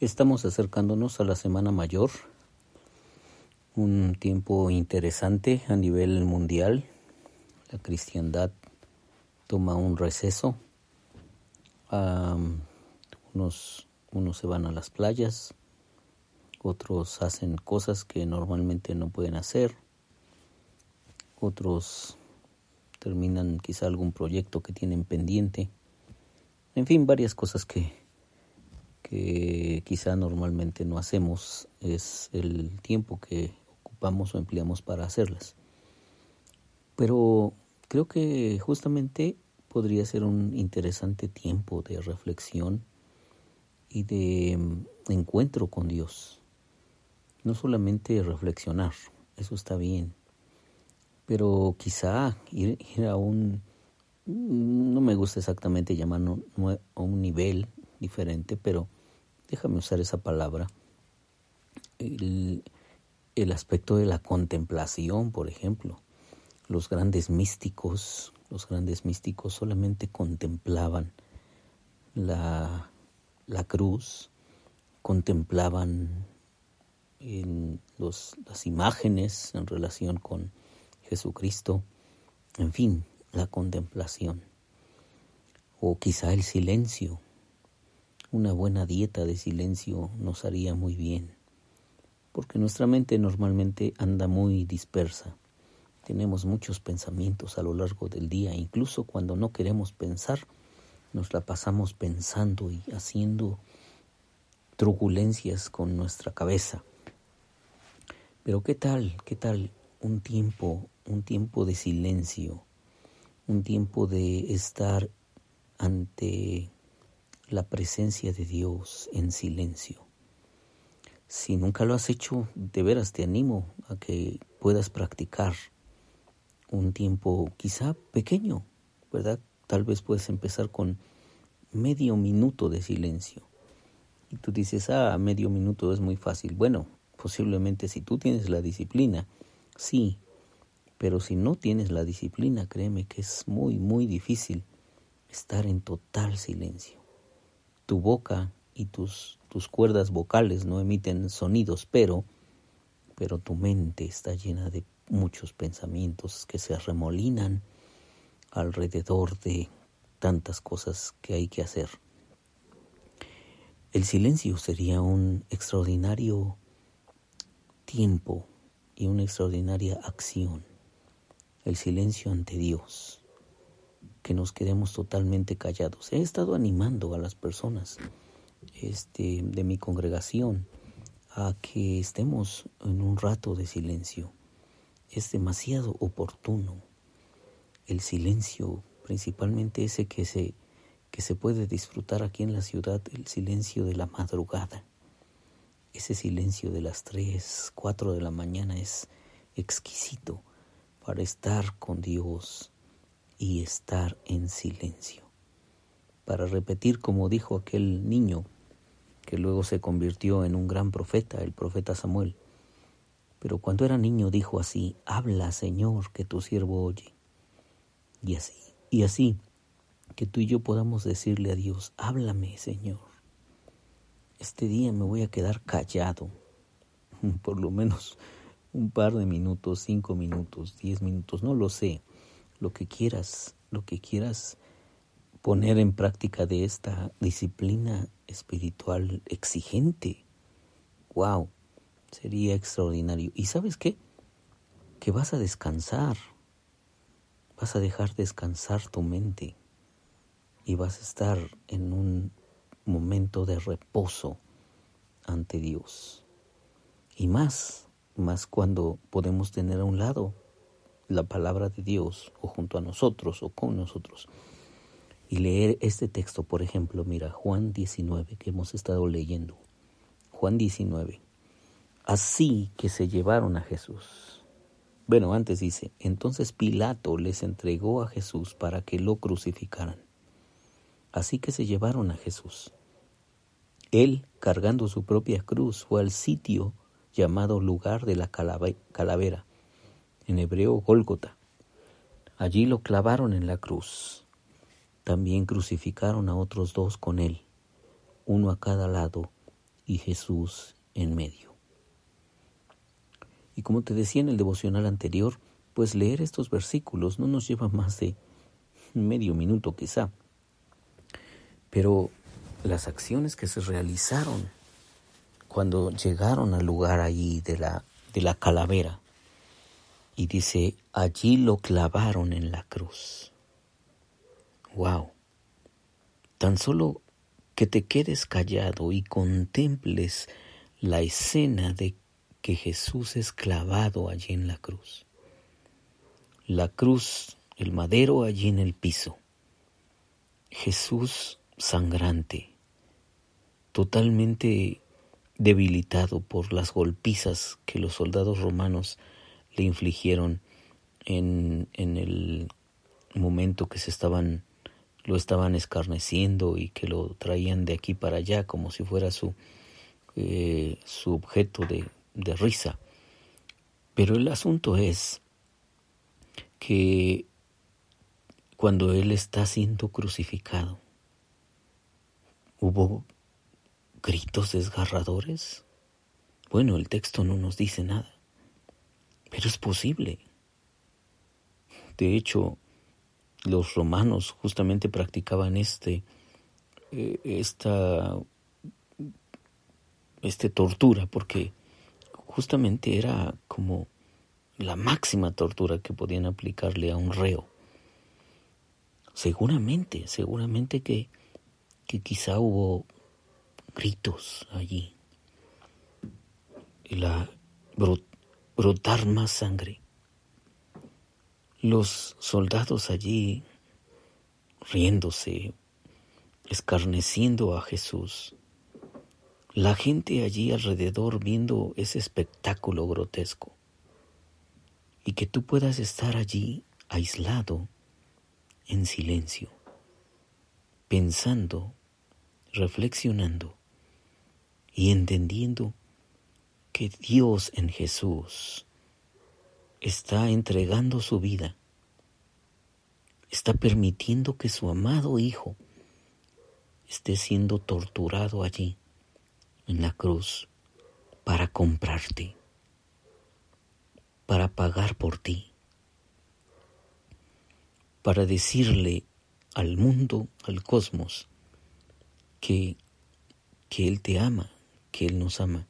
Estamos acercándonos a la Semana Mayor, un tiempo interesante a nivel mundial. La cristiandad toma un receso. unos, unos se van a las playas, otros hacen cosas que normalmente no pueden hacer, otros terminan quizá algún proyecto que tienen pendiente. En fin, varias cosas que que quizá normalmente no hacemos es el tiempo que ocupamos o empleamos para hacerlas. Pero creo que justamente podría ser un interesante tiempo de reflexión y de mm, encuentro con Dios. No solamente reflexionar, eso está bien, pero quizá ir, a un, no me gusta exactamente llamarlo a un nivel diferente, pero déjame usar esa palabra, el, aspecto de la contemplación, por ejemplo. Los grandes místicos, los grandes místicos solamente contemplaban la, la cruz, contemplaban en los, las imágenes en relación con Jesucristo, en fin, la contemplación, o quizá el silencio, una buena dieta de silencio nos haría muy bien, porque nuestra mente normalmente anda muy dispersa. Tenemos muchos pensamientos a lo largo del día, incluso cuando no queremos pensar, nos la pasamos pensando y haciendo turbulencias con nuestra cabeza. Pero ¿qué tal? ¿Qué tal un tiempo, un tiempo de silencio, un tiempo de estar ante la presencia de Dios en silencio. Si nunca lo has hecho, de veras te animo a que puedas practicar un tiempo quizá pequeño, ¿verdad? Tal vez puedes empezar con medio minuto de silencio. Y tú dices, ah, medio minuto es muy fácil. Bueno, posiblemente si tú tienes la disciplina, sí, pero si no tienes la disciplina, créeme que es muy, muy difícil estar en total silencio tu boca y tus, tus cuerdas vocales no emiten sonidos, pero, pero tu mente está llena de muchos pensamientos que se remolinan alrededor de tantas cosas que hay que hacer. El silencio sería un extraordinario tiempo y una extraordinaria acción. El silencio ante Dios que nos quedemos totalmente callados. He estado animando a las personas este, de mi congregación a que estemos en un rato de silencio. Es demasiado oportuno el silencio, principalmente ese que se, que se puede disfrutar aquí en la ciudad, el silencio de la madrugada. Ese silencio de las tres, cuatro de la mañana es exquisito para estar con Dios, y estar en silencio. Para repetir como dijo aquel niño que luego se convirtió en un gran profeta, el profeta Samuel. Pero cuando era niño dijo así, habla Señor, que tu siervo oye. Y así, y así, que tú y yo podamos decirle a Dios, háblame Señor. Este día me voy a quedar callado, por lo menos un par de minutos, cinco minutos, diez minutos, no lo sé lo que quieras, lo que quieras poner en práctica de esta disciplina espiritual exigente. ¡Wow! Sería extraordinario. ¿Y sabes qué? Que vas a descansar. Vas a dejar descansar tu mente y vas a estar en un momento de reposo ante Dios. Y más, más cuando podemos tener a un lado la palabra de Dios o junto a nosotros o con nosotros y leer este texto, por ejemplo, mira, Juan 19 que hemos estado leyendo. Juan 19. Así que se llevaron a Jesús. Bueno, antes dice, entonces Pilato les entregó a Jesús para que lo crucificaran. Así que se llevaron a Jesús. Él, cargando su propia cruz, fue al sitio llamado lugar de la calavera en hebreo Gólgota. Allí lo clavaron en la cruz. También crucificaron a otros dos con él, uno a cada lado y Jesús en medio. Y como te decía en el devocional anterior, pues leer estos versículos no nos lleva más de medio minuto quizá. Pero las acciones que se realizaron cuando llegaron al lugar allí de la, de la calavera, y dice, allí lo clavaron en la cruz. ¡Wow! Tan solo que te quedes callado y contemples la escena de que Jesús es clavado allí en la cruz. La cruz, el madero allí en el piso. Jesús sangrante, totalmente debilitado por las golpizas que los soldados romanos infligieron en, en el momento que se estaban lo estaban escarneciendo y que lo traían de aquí para allá como si fuera su, eh, su objeto de, de risa. Pero el asunto es que cuando Él está siendo crucificado, ¿hubo gritos desgarradores? Bueno, el texto no nos dice nada, pero es posible. De hecho, los romanos justamente practicaban este, eh, esta, este tortura, porque justamente era como la máxima tortura que podían aplicarle a un reo. Seguramente, seguramente que, que quizá hubo gritos allí. La brotar más sangre. Los soldados allí riéndose, escarneciendo a Jesús, la gente allí alrededor viendo ese espectáculo grotesco, y que tú puedas estar allí aislado, en silencio, pensando, reflexionando y entendiendo que Dios en Jesús está entregando su vida, está permitiendo que su amado Hijo esté siendo torturado allí, en la cruz, para comprarte, para pagar por ti, para decirle al mundo, al cosmos, que, que Él te ama, que Él nos ama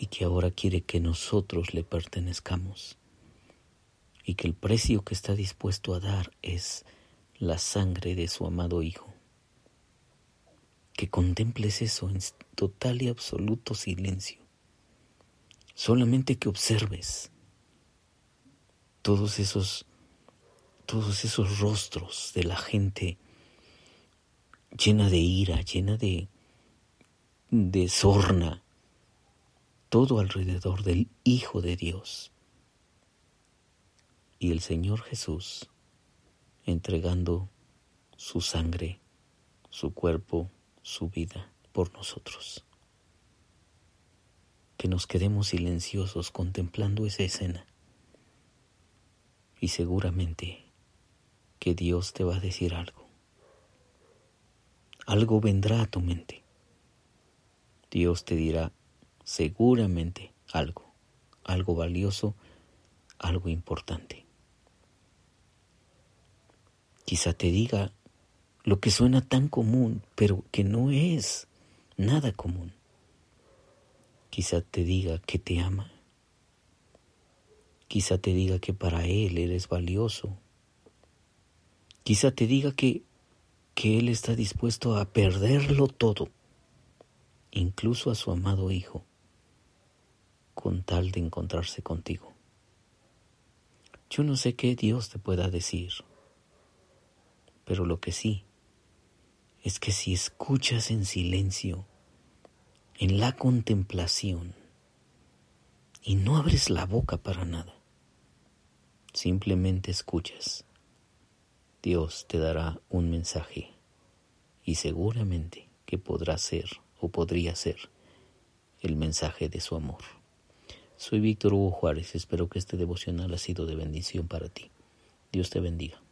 y que ahora quiere que nosotros le pertenezcamos y que el precio que está dispuesto a dar es la sangre de su amado Hijo. Que contemples eso en total y absoluto silencio. Solamente que observes todos esos todos esos rostros de la gente llena de ira, llena de de sorna, todo alrededor del Hijo de Dios y el Señor Jesús entregando su sangre, su cuerpo, su vida por nosotros. Que nos quedemos silenciosos contemplando esa escena y seguramente que Dios te va a decir algo. Algo vendrá a tu mente. Dios te dirá seguramente algo, algo valioso, algo importante. Quizá te diga lo que suena tan común, pero que no es nada común. Quizá te diga que te ama. Quizá te diga que para Él eres valioso. Quizá te diga que, que Él está dispuesto a perderlo todo, incluso a su amado Hijo, con tal de encontrarse contigo. Yo no sé qué Dios te pueda decir pero lo que sí es que si escuchas en silencio, en la contemplación, y no abres la boca para nada, simplemente escuchas, Dios te dará un mensaje y seguramente que podrá ser o podría ser el mensaje de su amor. Soy Víctor Hugo Juárez, espero que este devocional ha sido de bendición para ti. Dios te bendiga.